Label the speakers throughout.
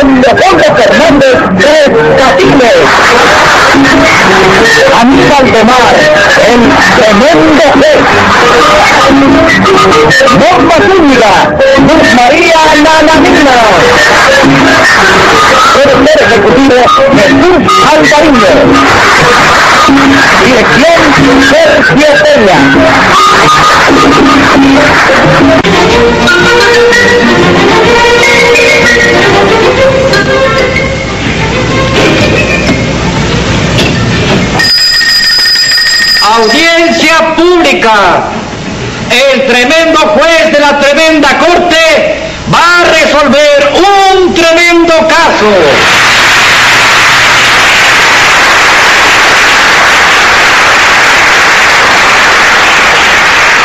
Speaker 1: En Leopoldo Fernández Tres Catines. Aníbal de Mar, el tremendo juez. Norma Zúñiga, Luz María Nananina. Director Ejecutivo Jesús Alvariño. Dirección Sergio Peña.
Speaker 2: Audiencia pública. El tremendo juez de la tremenda corte va a resolver un tremendo caso.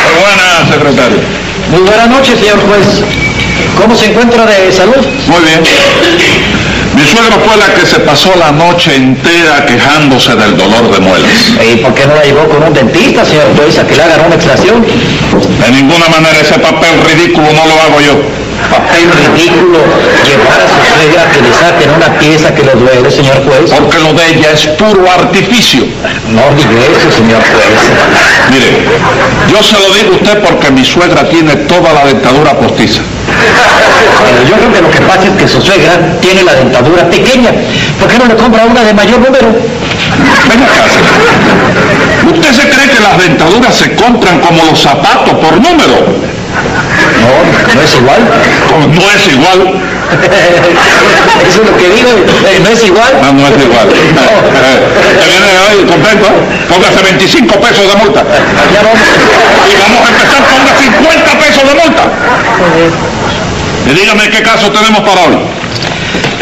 Speaker 3: Muy buena, secretario.
Speaker 2: Muy buenas noches, señor juez. ¿Cómo se encuentra de salud?
Speaker 3: Muy bien. Mi suegra fue la que se pasó la noche entera quejándose del dolor de muelas.
Speaker 2: ¿Y por qué no la llevó con un dentista, señor juez, a que le hagan una extracción?
Speaker 3: De ninguna manera ese papel ridículo no lo hago yo.
Speaker 2: Papel ridículo llevar a su suegra a que le saquen una pieza que le duele, señor juez.
Speaker 3: Porque lo de ella es puro artificio.
Speaker 2: No diga eso, señor juez.
Speaker 3: Mire, yo se lo digo a usted porque mi suegra tiene toda la dentadura postiza.
Speaker 2: Pero yo creo que lo que pasa es que su suegra tiene la dentadura pequeña. ¿Por qué no le compra una de mayor número?
Speaker 3: Venga señor. ¿Usted se cree que las dentaduras se compran como los zapatos por número?
Speaker 2: No, no es igual.
Speaker 3: No es igual.
Speaker 2: Eso es lo que digo, no es igual.
Speaker 3: No, no es igual. ¿Usted viene hoy contento? eh? Póngase 25 pesos de multa.
Speaker 2: Ya vamos.
Speaker 3: Y vamos a empezar, ponga 50 pesos de multa. Y dígame qué caso tenemos para hoy.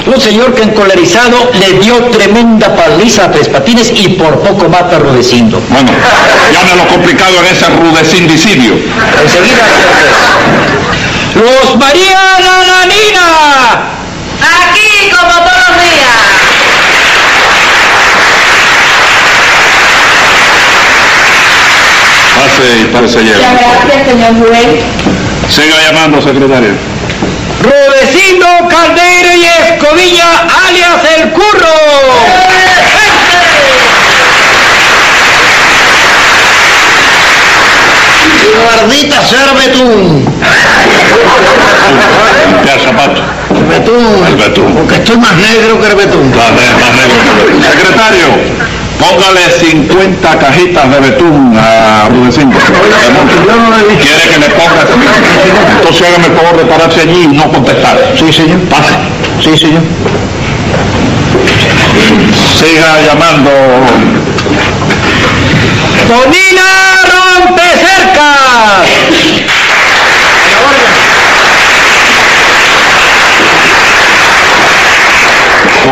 Speaker 2: Un señor que encolerizado le dio tremenda paliza a Tres Patines y por poco mata a Rudecindo.
Speaker 3: Bueno, llame lo complicado en ese rudecindicidio.
Speaker 2: Enseguida, juez. ¡Los María Nananina!
Speaker 4: Aquí como todos los días.
Speaker 3: Pase y pase
Speaker 4: Muchas gracias, señor juez.
Speaker 3: Siga llamando, secretario.
Speaker 2: Rudecindo Caldeiro y Escobilla, alias El Curro. Guardita ser betún.
Speaker 3: Ya, zapato.
Speaker 2: Betún.
Speaker 3: El betún.
Speaker 2: Porque estoy más negro que el betún.
Speaker 3: Más más negro que el betún. Secretario, póngale 50 cajitas de betún a Rudecindo. ¿Quiere que le ponga? Entonces hágame el favor de pararse allí y no contestar. Sí, señor. Pase.
Speaker 2: Sí, señor.
Speaker 3: Siga llamando.
Speaker 2: Tonina Rompecercas.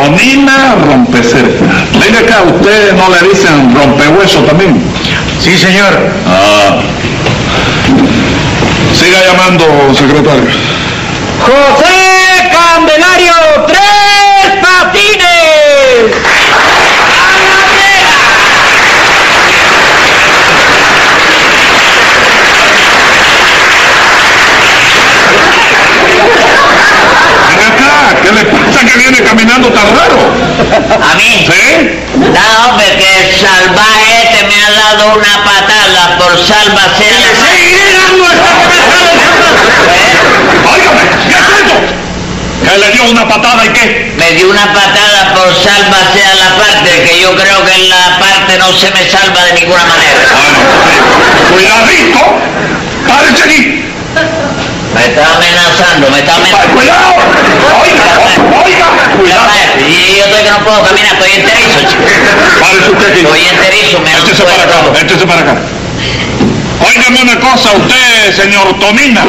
Speaker 3: Bonina Rompecerca. Venga acá, ¿usted no le dicen rompehueso también?
Speaker 2: Sí, señor.
Speaker 3: Ah. Siga llamando, secretario.
Speaker 2: José Candelario Tres Patines.
Speaker 3: Venga acá, ¿qué le pasa que viene caminando tan raro?
Speaker 5: A mí.
Speaker 3: ¿Sí?
Speaker 5: No, hombre, que el salvaje este me ha dado una patada por salvación.
Speaker 3: Óigame, ¿qué es esto? ¿Que le dio una patada y qué?
Speaker 5: Me dio una patada por sálvase a la parte, que yo creo que en la parte no se me salva de ninguna manera.
Speaker 3: Bueno, sí. cuidadito, párese aquí.
Speaker 5: Me está amenazando, me está amenazando.
Speaker 3: Cuidado, oiga, oiga, cuidado.
Speaker 5: Y yo estoy que no puedo caminar, estoy enterizo, chico.
Speaker 3: Párese usted aquí.
Speaker 5: Estoy enterizo, me
Speaker 3: Échese para acá, échese para acá. Óigame una cosa, usted, señor Tomina.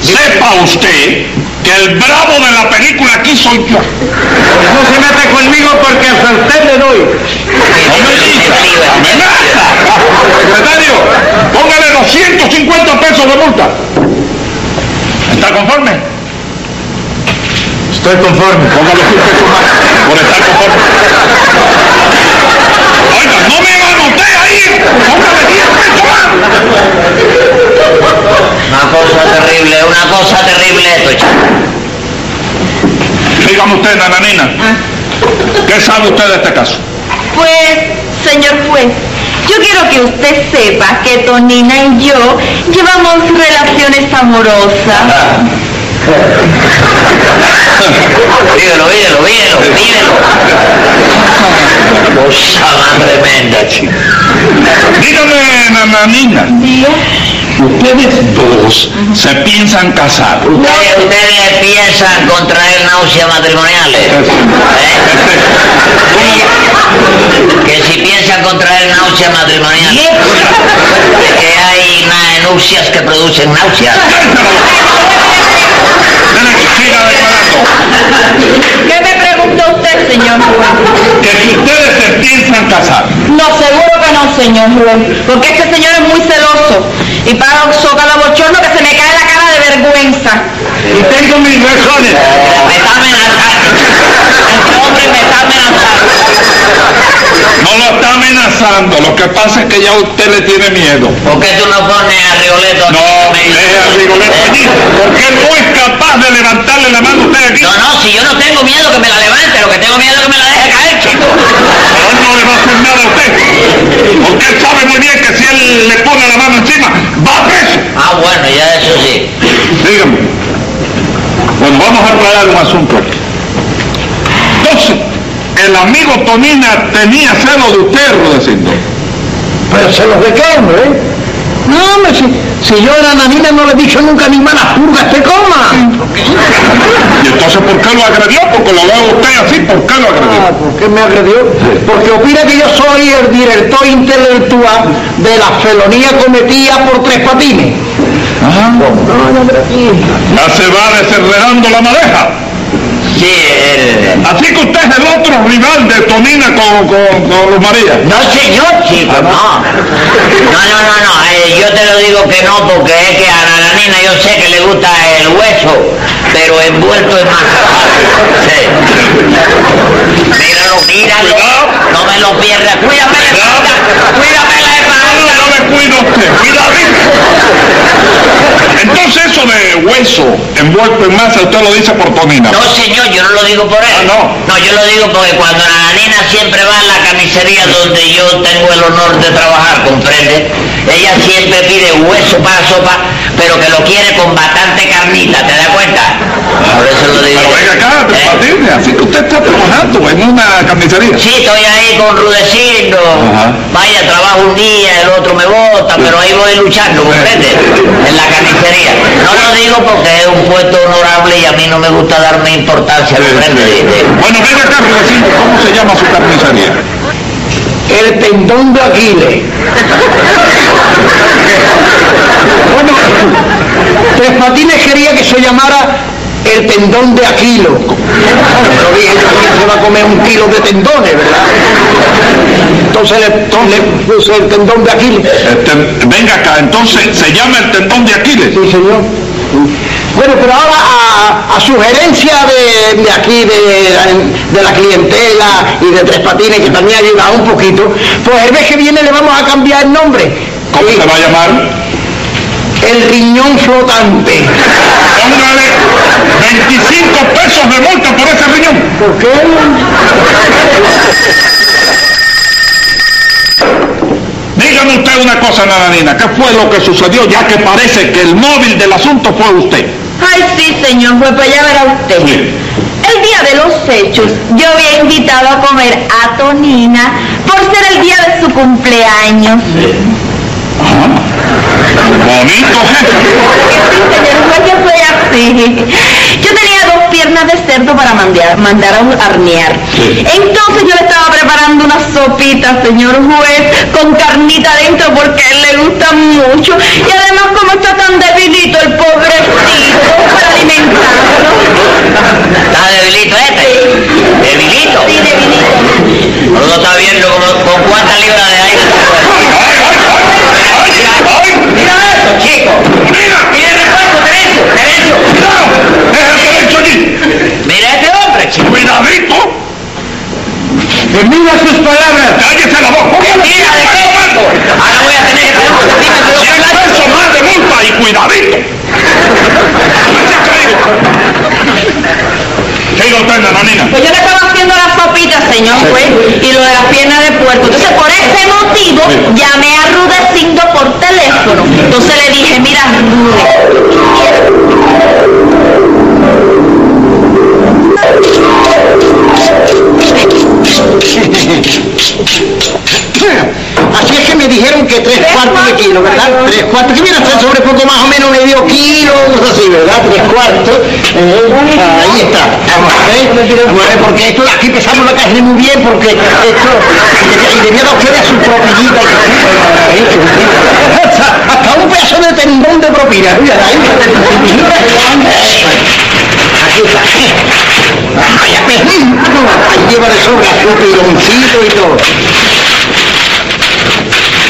Speaker 3: Sepa usted que el bravo de la película aquí soy yo.
Speaker 2: No se mete conmigo porque a usted le doy.
Speaker 3: No me diga, amenaza. Secretario, póngale 250 pesos de multa. ¿Está conforme?
Speaker 2: Estoy conforme.
Speaker 3: Póngale por estar conforme. Oiga, no me manoté ahí. Póngale 10 pesos más.
Speaker 5: Una cosa terrible, una cosa terrible esto, chico.
Speaker 3: Dígame usted, nananina. Ah. ¿Qué sabe usted de este caso?
Speaker 4: Pues, señor juez, yo quiero que usted sepa que Tonina y yo llevamos relaciones amorosas.
Speaker 5: Dígalo, dígalo, dígalo, dígalo. Cosa más tremenda, chico.
Speaker 3: Dígame, nananina, ustedes dos se piensan casar.
Speaker 5: ¿Ustedes, ustedes piensan contraer náuseas matrimoniales? ¿Eh? Que si piensan contraer náuseas matrimoniales, que hay nupcias que producen náuseas.
Speaker 3: Derecho, siga declarando
Speaker 4: ¿Qué me pregunta usted, señor juez?
Speaker 3: que si ustedes se piensan casar,
Speaker 4: No, seguro que no, señor juez, porque este señor es muy celoso y para cada bochorno que se me cae la cara de vergüenza.
Speaker 3: y tengo mis razones.
Speaker 5: Me está amenazando. Este hombre me está amenazando.
Speaker 3: No lo está amenazando, lo que pasa es que ya usted le tiene miedo.
Speaker 5: ¿Por qué tú no pones Rigoletto?
Speaker 3: No, deje a Rigoletto allí, porque él no es capaz de levantarle la mano a usted aquí.
Speaker 5: No, no, si yo no tengo miedo que me la levante, lo que tengo miedo es que me la deje caer, chico.
Speaker 3: Pero él no le va a hacer nada a usted, porque él sabe muy bien que si él le pone la mano encima, va preso.
Speaker 5: Ah, bueno, ya eso sí.
Speaker 3: Dígame. Bueno, vamos a aclarar un asunto aquí. Entonces, el amigo Tonina tenía celo de usted, Rudecindo.
Speaker 1: Pero se los de qué, hombre. No, hombre, si, si yo a la nanina no le he dicho nunca ni malas purgas te coma.
Speaker 3: Y entonces, ¿por qué lo agredió? Porque lo veo usted así, ¿por qué lo agredió?
Speaker 1: Ah, ¿por qué me agredió? Porque opina que yo soy el director intelectual de la felonía cometida por tres patines.
Speaker 3: Ajá.
Speaker 1: No, no, pero aquí.
Speaker 3: Ya se va desenredando la madeja.
Speaker 5: Sí, él...
Speaker 3: Así que usted es el otro rival de Tonina con, con, con Luz María.
Speaker 5: No, señor, chico, no. No, no, no, no. eh, yo te lo digo que no, porque es que a la nina yo sé que le gusta el hueso, pero envuelto en masa. Sí. Míralo, míralo. No me lo pierdas. Cuídame. Cuídame la espalda.
Speaker 3: No le cuida usted, cuidadito. Entonces eso de hueso envuelto en masa, usted lo dice por Tonina.
Speaker 5: No, señor, yo no lo digo por él.
Speaker 3: Ah, no.
Speaker 5: No, yo lo digo porque cuando la nena siempre va a la carnicería donde yo tengo el honor de trabajar, ¿comprende? Ella siempre pide hueso para sopa, pero que lo quiere con bastante carnita, ¿te das cuenta? Por eso lo digo.
Speaker 3: Pero venga acá, Tres
Speaker 5: ¿Eh?
Speaker 3: Patines, así que usted está trabajando en una carnicería.
Speaker 5: Sí, estoy ahí con Rudecindo.
Speaker 3: Ajá.
Speaker 5: Vaya, trabajo un día, el otro me bota, pero ahí voy luchando, ¿comprende? En la carnicería. No lo digo porque es un puesto honorable y a mí no me gusta darme importancia, ¿comprende? De-
Speaker 3: Bueno, venga acá, Rudecindo, ¿cómo se llama su carnicería?
Speaker 1: El tendón de Aquiles. bueno, Tres Patines quería que se llamara el tendón de Aquilo. Pero dije, yo, ¿quién se va a comer un kilo de tendones, verdad? Entonces le, le puse el tendón de Aquiles.
Speaker 3: Este, venga acá, entonces se llama el tendón de Aquiles.
Speaker 1: Sí, señor. Bueno, pero ahora a, a sugerencia de, de aquí, de, la- de la clientela y de Tres Patines, que también ha ayudado un poquito, pues el mes que viene le vamos a cambiar el nombre.
Speaker 3: ¿Cómo se va a llamar?
Speaker 1: El riñón flotante.
Speaker 3: Póngale 25 pesos de multa por ese riñón.
Speaker 1: ¿Por qué?
Speaker 3: Dígame usted una cosa, Nananina, ¿qué fue lo que sucedió? Ya que parece que el móvil del asunto fue usted.
Speaker 4: Ay, sí, señor juez, pues ya verá usted.
Speaker 3: Sí.
Speaker 4: El día de los hechos, yo había invitado a comer a Tonina por ser el día de su cumpleaños.
Speaker 3: Bonito jefe.
Speaker 4: Sí, yo soy así. Yo tenía dos piernas de cerdo para mandar, mandar a hornear. Entonces yo le estaba preparando una sopita, señor juez, con carnita dentro porque a él le gusta mucho. Y además como está tan debilito el pobrecito, para alimentarlo.
Speaker 5: ¿Está debilito este? ¿Debilito?
Speaker 4: Sí, debilito.
Speaker 5: No lo está viendo con cuántas libras de aire chico. Mira el repuesto, derecho, derecho.
Speaker 3: ¡Déjate derecho allí!
Speaker 5: Mira este hombre.
Speaker 3: ¡Cuidadito!
Speaker 1: Mira sus palabras.
Speaker 3: ¡Cállese la boca!
Speaker 5: Mira, de qué Ahora voy a tener que tener un centímetro de
Speaker 3: 100
Speaker 5: plástico.
Speaker 3: pesos más de multa y cuidadito. Siga usted, Nananina.
Speaker 4: Pues yo le estaba haciendo la sopita, señor pues, y lo de las piernas de puerco. Entonces, por ese motivo, llamé a Rudecindo por teléfono. Entonces le dije, mira,
Speaker 1: que me dijeron que tres cuartos de kilo, ¿verdad? Tres cuartos, que mira, tres sobre poco más o menos medio kilo, así, ¿verdad? Tres cuartos. Eh, ahí está. Vamos a ver, porque esto aquí pesamos la carne muy bien, porque esto, y debía dar ustedes su propinita. Hasta, hasta un pedazo de tendón de propina. Mira, ahí. Aquí está. Ay, ahí lleva de sobra su piloncito y todo.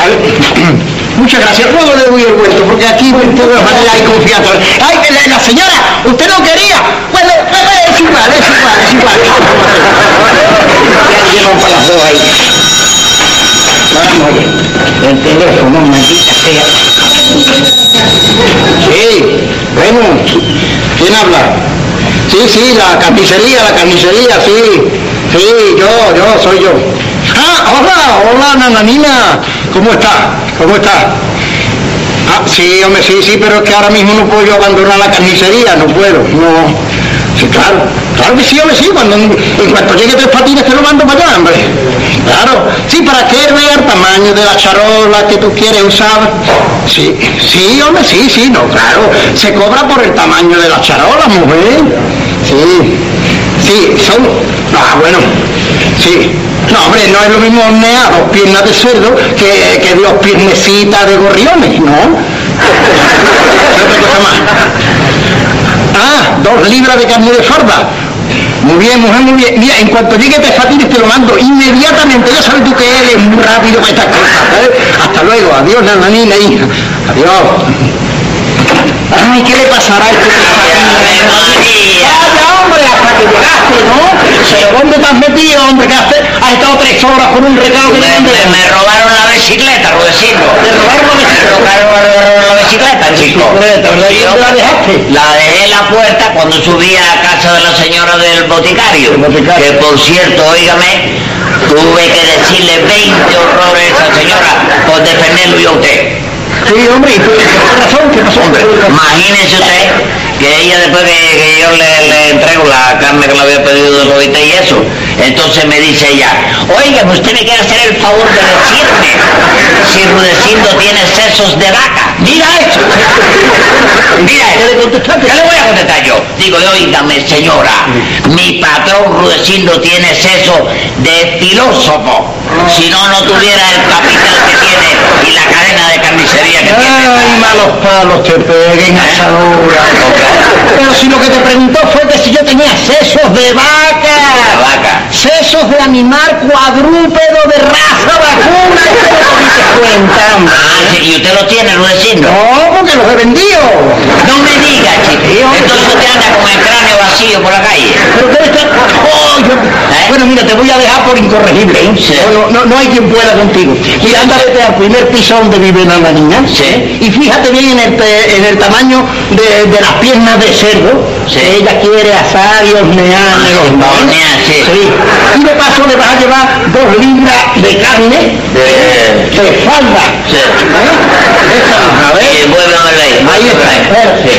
Speaker 1: A ver, Muchas gracias. Luego le doy el vuelto, porque aquí de todas maneras hay confianza. ¡Ay, la, la señora! ¿Usted no quería? Bueno, eh, es igual, es igual, es igual. Ya llevan para las dos ahí. Vamos, oye. El teléfono, maldita sea. Sí, bueno. ¿Quién habla? Sí, sí, la carnicería, la carnicería, sí. Sí, yo, yo, soy yo. Ah, hola, hola, nananina. ¿Cómo está? ¿Cómo está? Ah, sí, hombre, sí, sí, pero es que ahora mismo no puedo yo abandonar la carnicería, no puedo, no. Sí, claro, claro que sí, hombre, sí, cuando, en cuanto llegue tres patines te lo mando para allá, hombre. Claro, sí, para que vea el tamaño de la charola que tú quieres usar. Sí, sí, hombre, sí, sí, no, claro. Se cobra por el tamaño de la charola, mujer. Sí, sí, son... Ah, bueno, sí. No, hombre, no es lo mismo hornear dos piernas de cerdo que, que dos piernecitas de gorriones, ¿no? ¿Qué otra cosa más? Ah, dos libras de carne de farda. Muy bien, mujer, muy bien. Mira, en cuanto llegue Tefatines te lo mando inmediatamente. Ya sabes tú que él es muy rápido para estas cosas, ¿sabes? Hasta luego. Adiós, nananina, hija. Adiós. Ay, ¿qué le pasará a este. Vaya, hombre, hasta que llegaste, ¿no? ¿dónde has metido, hombre? Que has, estado tres horas con un recado que
Speaker 5: Me, me- me robaron la bicicleta, Rudecindo.
Speaker 1: ¿Te robaron la bicicleta?
Speaker 5: Me robaron la bicicleta, chico.
Speaker 1: Bicicleta, ¿verdad? ¿Y
Speaker 5: Yo
Speaker 1: dónde la dejaste?
Speaker 5: La dejé en la puerta cuando subí a casa de la señora del boticario. Que por cierto, óigame, tuve que decirle 20 horrores a esa señora por defenderlo y a usted.
Speaker 1: Sí, hombre, ¿y tú- ¿qué razón? ¿Qué pasó?
Speaker 5: Hombre, imagínese usted que ella después que, que yo le, le entrego la carne que le había pedido de Lobita y eso, entonces me dice ella, oiga, usted me quiere hacer el favor de decirme si Rudecindo tiene sesos de vaca. Mira eso. Mira eso. ¿Qué le voy a contestar yo? Digo, oígame señora, mi patrón Rudecindo tiene seso de filósofo. Si no, no tuviera el capital que tiene y la cadena de carnicería que.
Speaker 1: Ay, malos palos te peguen asadura. Pero si lo que te preguntó fue que si yo tenía sesos de vaca.
Speaker 5: vaca.
Speaker 1: Sesos de animal cuadrúpedo de raza vacuna.
Speaker 5: Ah, y usted lo tiene, Rudecindo.
Speaker 1: No, porque los he vendido.
Speaker 5: No me diga, chico. Entonces usted anda con el cráneo vacío por la calle.
Speaker 1: Pero. Oh, yo- Bueno, mira, te voy a dejar por incorregible. ¿eh?
Speaker 5: Sí.
Speaker 1: No, no, no hay quien pueda contigo. Y anda al primer piso donde vive la niña.
Speaker 5: Sí.
Speaker 1: Y fíjate bien en el, pe- en el tamaño de, de las piernas de cerdo.
Speaker 5: Sí.
Speaker 1: Ella quiere asar y hornear. ¿no?
Speaker 5: hornear, sí.
Speaker 1: Y de paso le vas a llevar dos libras de carne
Speaker 5: De-
Speaker 1: de falda.
Speaker 5: Sí.
Speaker 1: ¿Eh? A ver.
Speaker 5: Eh, vuélvame a ver.
Speaker 1: Ahí está, espérate.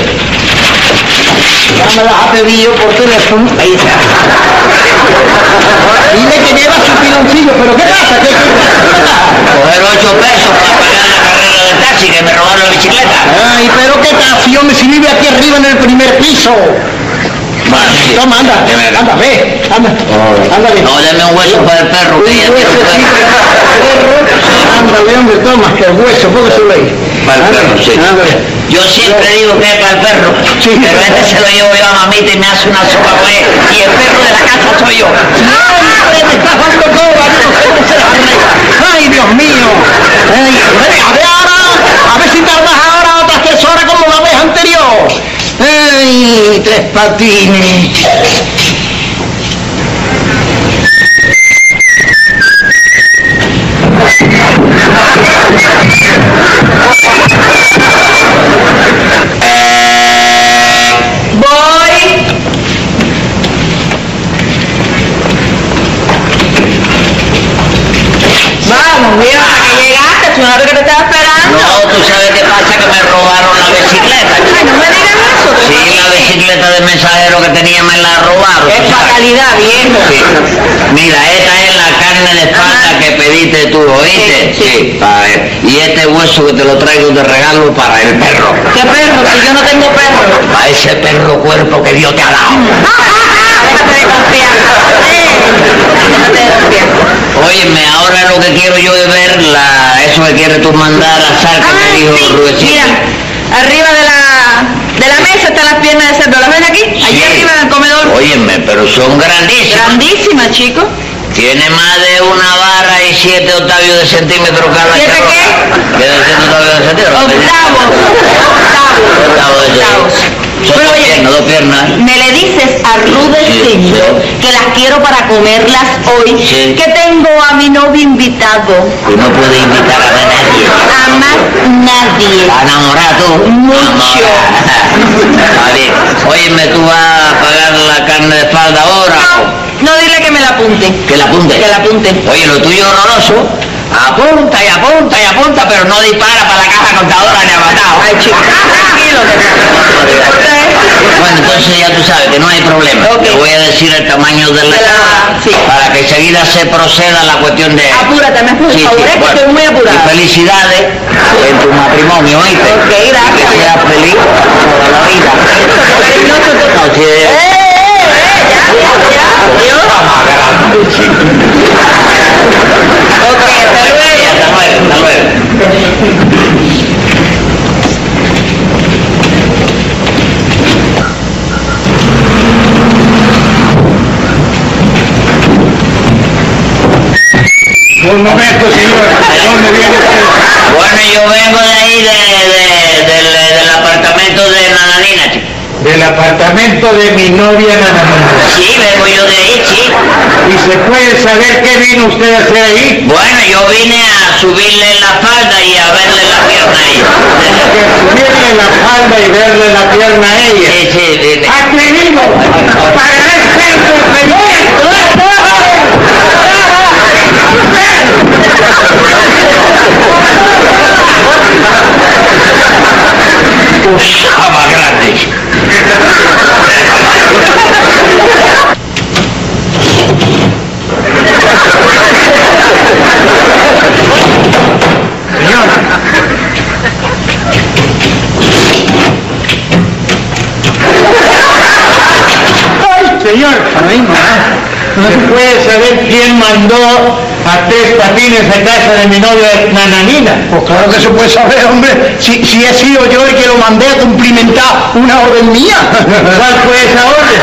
Speaker 1: Ya me las ha pedido por teléfono. Ahí está. Dile que lleva su piloncillo, pero ¿qué pasa? ¿Qué, qué, qué pasa?
Speaker 5: Coger ocho pesos para pagar la carrera del taxi que me robaron la bicicleta.
Speaker 1: Ay, pero qué taxi, hombre, si vive aquí arriba en el primer piso.
Speaker 5: Sí.
Speaker 1: Toma, anda, anda, ve, anda, ándale.
Speaker 5: No, deme un hueso para el perro. Que ya tiene.
Speaker 1: Ándale, hombre, toma, que el hueso, póngaselo ahí.
Speaker 5: Para el perro, sí.
Speaker 1: Ándale.
Speaker 5: Yo siempre digo que es para el perro,
Speaker 1: Sí.
Speaker 5: pero este se lo llevo yo a mamita y me hace una sopa con él, y el perro de la casa soy yo.
Speaker 1: ¡Hombre, me estás dando arregla. ¡Ay, Dios mío! Ay, a ver ahora, a ver si tardas ahora otras tres horas como la vez anterior. ¡Ay,
Speaker 5: ¿oíste?
Speaker 4: Sí,
Speaker 5: para él. Y este hueso que te lo traigo de regalo para el perro.
Speaker 4: ¿Qué perro? Si yo no tengo perro.
Speaker 5: Para ese perro cuerpo que Dios te ha dado.
Speaker 4: Déjate de. Déjate.
Speaker 5: Óyeme, ahora lo que quiero yo es ver la, eso que quieres tú mandar a Sal que me
Speaker 4: Ay,
Speaker 5: dijo
Speaker 4: sí.
Speaker 5: Rudecito.
Speaker 4: Mira, arriba de la, de la mesa están las piernas de cerdo. ¿Las ven aquí? Allí
Speaker 5: Sí.
Speaker 4: arriba en el comedor.
Speaker 5: Óyeme, pero son grandísimas.
Speaker 4: Grandísima, chico.
Speaker 5: Tiene más de una barra y siete octavios de centímetro cada
Speaker 4: ¿Siete qué?
Speaker 5: ¿Qué de siete octavios de centímetro?
Speaker 4: Octavos. Octavos.
Speaker 5: Octavos de
Speaker 4: Octavos.
Speaker 5: Son
Speaker 4: Pero
Speaker 5: dos
Speaker 4: oye,
Speaker 5: piernas, dos piernas.
Speaker 4: Me le dices a Rudecindo
Speaker 5: Sí,
Speaker 4: que las quiero para comerlas hoy,
Speaker 5: Sí.
Speaker 4: que tengo a mi novio invitado.
Speaker 5: Tú no puedes invitar a nadie.
Speaker 4: A más nadie.
Speaker 5: ¿Vas a enamorar tú?
Speaker 4: Mucho.
Speaker 5: Está bien. Óyeme, ¿tú vas a pagar la carne de espalda ahora?
Speaker 4: No, no me la apunte.
Speaker 5: Que la apunte.
Speaker 4: Que la apunte.
Speaker 5: Oye, lo tuyo es horroroso. Apunta y apunta y apunta, pero no dispara para la caja contadora ni a matado.
Speaker 4: Ay, chico, tranquilo.
Speaker 5: Bueno, entonces ya tú sabes que no hay problema.
Speaker 4: Ok.
Speaker 5: Te voy a decir el tamaño de la
Speaker 4: De la-
Speaker 5: caja
Speaker 4: sí.
Speaker 5: para que enseguida se proceda a la cuestión de...
Speaker 4: Apúrate, me por
Speaker 5: Sí, sí,
Speaker 4: que estoy muy apurada.
Speaker 5: Y felicidades en tu matrimonio, ¿oíste?
Speaker 4: Ok, gracias.
Speaker 5: Y que seas feliz toda la vida. No, si
Speaker 4: ¡Eh,
Speaker 5: es-
Speaker 4: eh, eh! Ya, ya, ya. Adiós. Ok, hasta luego.
Speaker 5: Hasta luego, hasta luego.
Speaker 1: Un momento, señor. ¿De dónde viene usted?
Speaker 5: Bueno, yo vengo de ahí, de, de- del, del apartamento de Nananina, chico.
Speaker 1: Del apartamento de mi novia Nananina.
Speaker 5: Sí, vengo yo de ahí, sí.
Speaker 1: ¿Y se puede saber qué vino usted a hacer ahí?
Speaker 5: Bueno, yo vine a subirle la falda y a verle la pierna a ella.
Speaker 1: Que subirle la falda y verle la pierna a ella.
Speaker 5: Sí, sí, vine.
Speaker 1: ¡Atrevido! ¡Para este
Speaker 5: Usaba grande.
Speaker 1: ¡Ay, señor! Ay, no. No se puede saber quién mandó a patines a casa de mi novia Nananina. Pues claro que se puede saber, hombre. Si, si he sido yo el que lo mandé a cumplimentar una orden mía. ¿Cuál fue esa orden?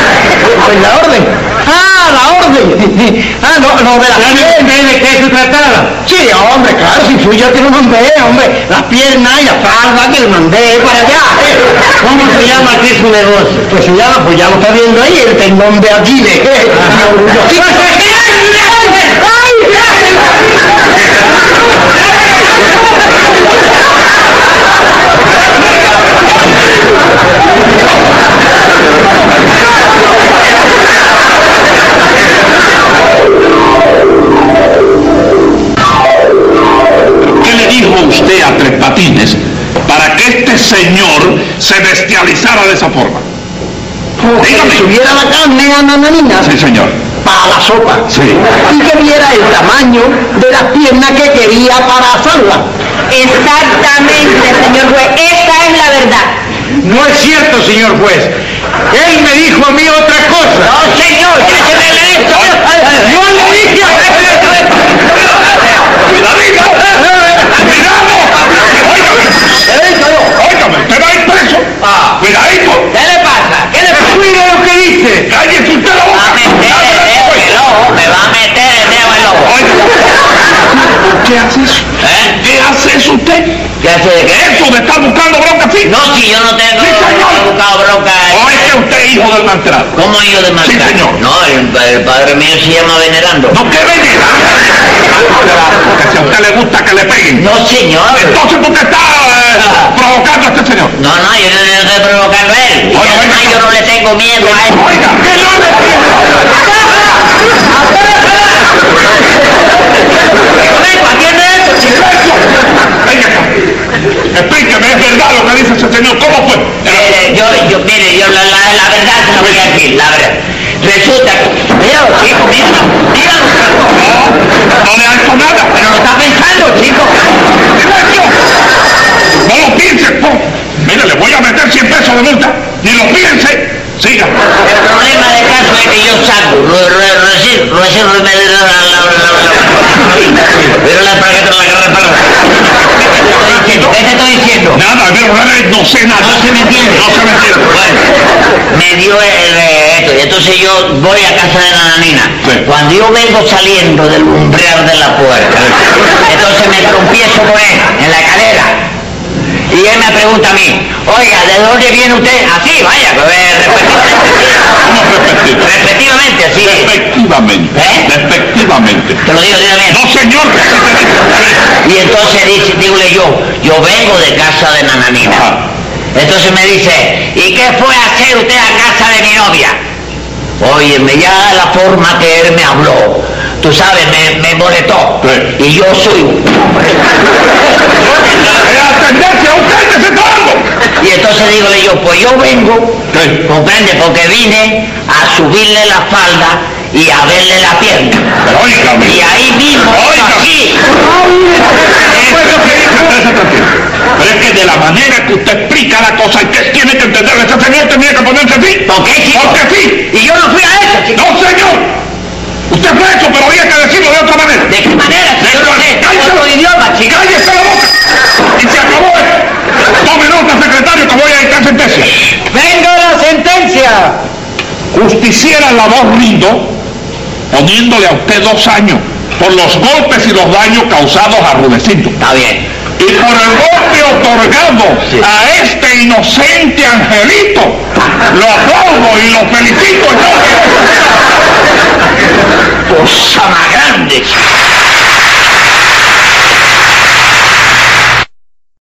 Speaker 1: Pues la orden. Ah, la orden. Ah, no, no, de la pierna. de qué se trataba? Sí, hombre, claro, si fui yo que lo mandé, hombre. Las piernas y la falda que lo mandé para allá. ¿Cómo se llama aquí su negocio? Pues se llama, pues ya lo está viendo ahí, el tendón de Aquiles.
Speaker 3: ¿Qué para que este señor se bestializara de esa forma? Dígame.
Speaker 1: le subiera la carne a Nananina
Speaker 3: Sí, señor.
Speaker 1: para la sopa.
Speaker 3: Sí.
Speaker 1: Y que viera el tamaño de las piernas que quería para asarla.
Speaker 4: Exactamente, señor juez. Esa es la verdad.
Speaker 1: No es cierto, señor juez. Él me dijo a mí otra cosa.
Speaker 5: No, señor, esto.
Speaker 1: Yo le dije a
Speaker 3: ¡Cuidadito! ¡Cuidado! ¡Óigame! ¡Óigame! ¡Usted va a ir preso! ¡Cuidadito!
Speaker 5: ¿Qué le pasa? ¿Qué le pasa?
Speaker 1: Cuide lo que dice.
Speaker 3: ¡Cállese usted la
Speaker 5: Va
Speaker 3: boca!
Speaker 5: a meter el dedo en el ojo, me va a meter el dedo en el ojo.
Speaker 3: Oiga, ¿qué hace eso?
Speaker 5: ¿Eh?
Speaker 3: ¿Qué hace eso usted?
Speaker 5: ¿Qué hace de qué?
Speaker 3: Eso de estar buscando bronca así.
Speaker 5: No, si yo no tengo
Speaker 3: Sí, señor.
Speaker 5: he buscado bronca.
Speaker 3: ¿O es que usted es hijo del maltrato?
Speaker 5: ¿Cómo hijo de maltrato?
Speaker 3: Sí, señor.
Speaker 5: No, el, el padre mío se llama Venerando.
Speaker 3: No, que venga. Porque si a usted le gusta que le peguen.
Speaker 5: No, señor.
Speaker 3: Entonces, ¿por qué está eh, provocando a este señor?
Speaker 5: No, no, yo no le estoy provocando a él.
Speaker 3: Oiga,
Speaker 5: además
Speaker 3: venga.
Speaker 5: yo no le tengo miedo a él.
Speaker 3: Oiga, que no le
Speaker 5: Vengo, atiende
Speaker 3: Explíqueme, es verdad lo que dice ese señor, ¿cómo fue?
Speaker 5: Eh,
Speaker 3: yo, yo, mire, yo
Speaker 5: la, la, verdad se lo voy a decir, la verdad. Resulta, veo, hijo mío, voy a casa de la nanina.
Speaker 3: Sí.
Speaker 5: Cuando yo vengo saliendo del umbral de la puerta, entonces me trompiezo con él en la escalera. Y él me pregunta a mí, oiga, ¿de dónde viene usted? Así, vaya, que eh,
Speaker 3: ¿Cómo
Speaker 5: respectivamente. Respectivamente, así.
Speaker 3: Despectivamente.
Speaker 5: ¿Eh?
Speaker 3: Despectivamente.
Speaker 5: Te lo digo directamente.
Speaker 3: No, señor.
Speaker 5: Y entonces dice, dígole yo, yo vengo de casa de Nananina.
Speaker 3: Ajá.
Speaker 5: Entonces me dice, ¿y qué fue a hacer usted a casa de mi novia? Óyeme, ya la forma que él me habló, tú sabes, me, me molestó.
Speaker 3: Sí.
Speaker 5: Y yo soy un hombre. Y entonces dígole yo, pues yo vengo,
Speaker 3: Sí.
Speaker 5: comprende, porque vine a subirle la falda y a verle la pierna.
Speaker 3: Pero óigame.
Speaker 5: Y ahí mismo, así.
Speaker 3: Pero es que de la manera que usted explica la cosa, usted tiene que entender, ese señor tenía que ponerse así.
Speaker 5: ¿Por qué, chico?
Speaker 3: Porque sí.
Speaker 5: Yo no fui a eso, chico.
Speaker 3: No, señor. Usted fue eso, pero había que decirlo de otra manera.
Speaker 5: ¿De qué manera? Si yo no sé,
Speaker 3: Cállese.
Speaker 5: otro idioma, chico.
Speaker 3: ¡Cállese la boca! Y se acabó esto. Tome nota, secretario, que voy a dictar sentencia.
Speaker 2: ¡Venga la sentencia!
Speaker 3: Justiciera la voz rindo, poniéndole a usted dos años por los golpes y los daños causados a Rudecindo.
Speaker 5: Está bien.
Speaker 3: Y por el golpe otorgado a este inocente angelito, lo aplaudo y lo felicito.
Speaker 5: Cosa más grande.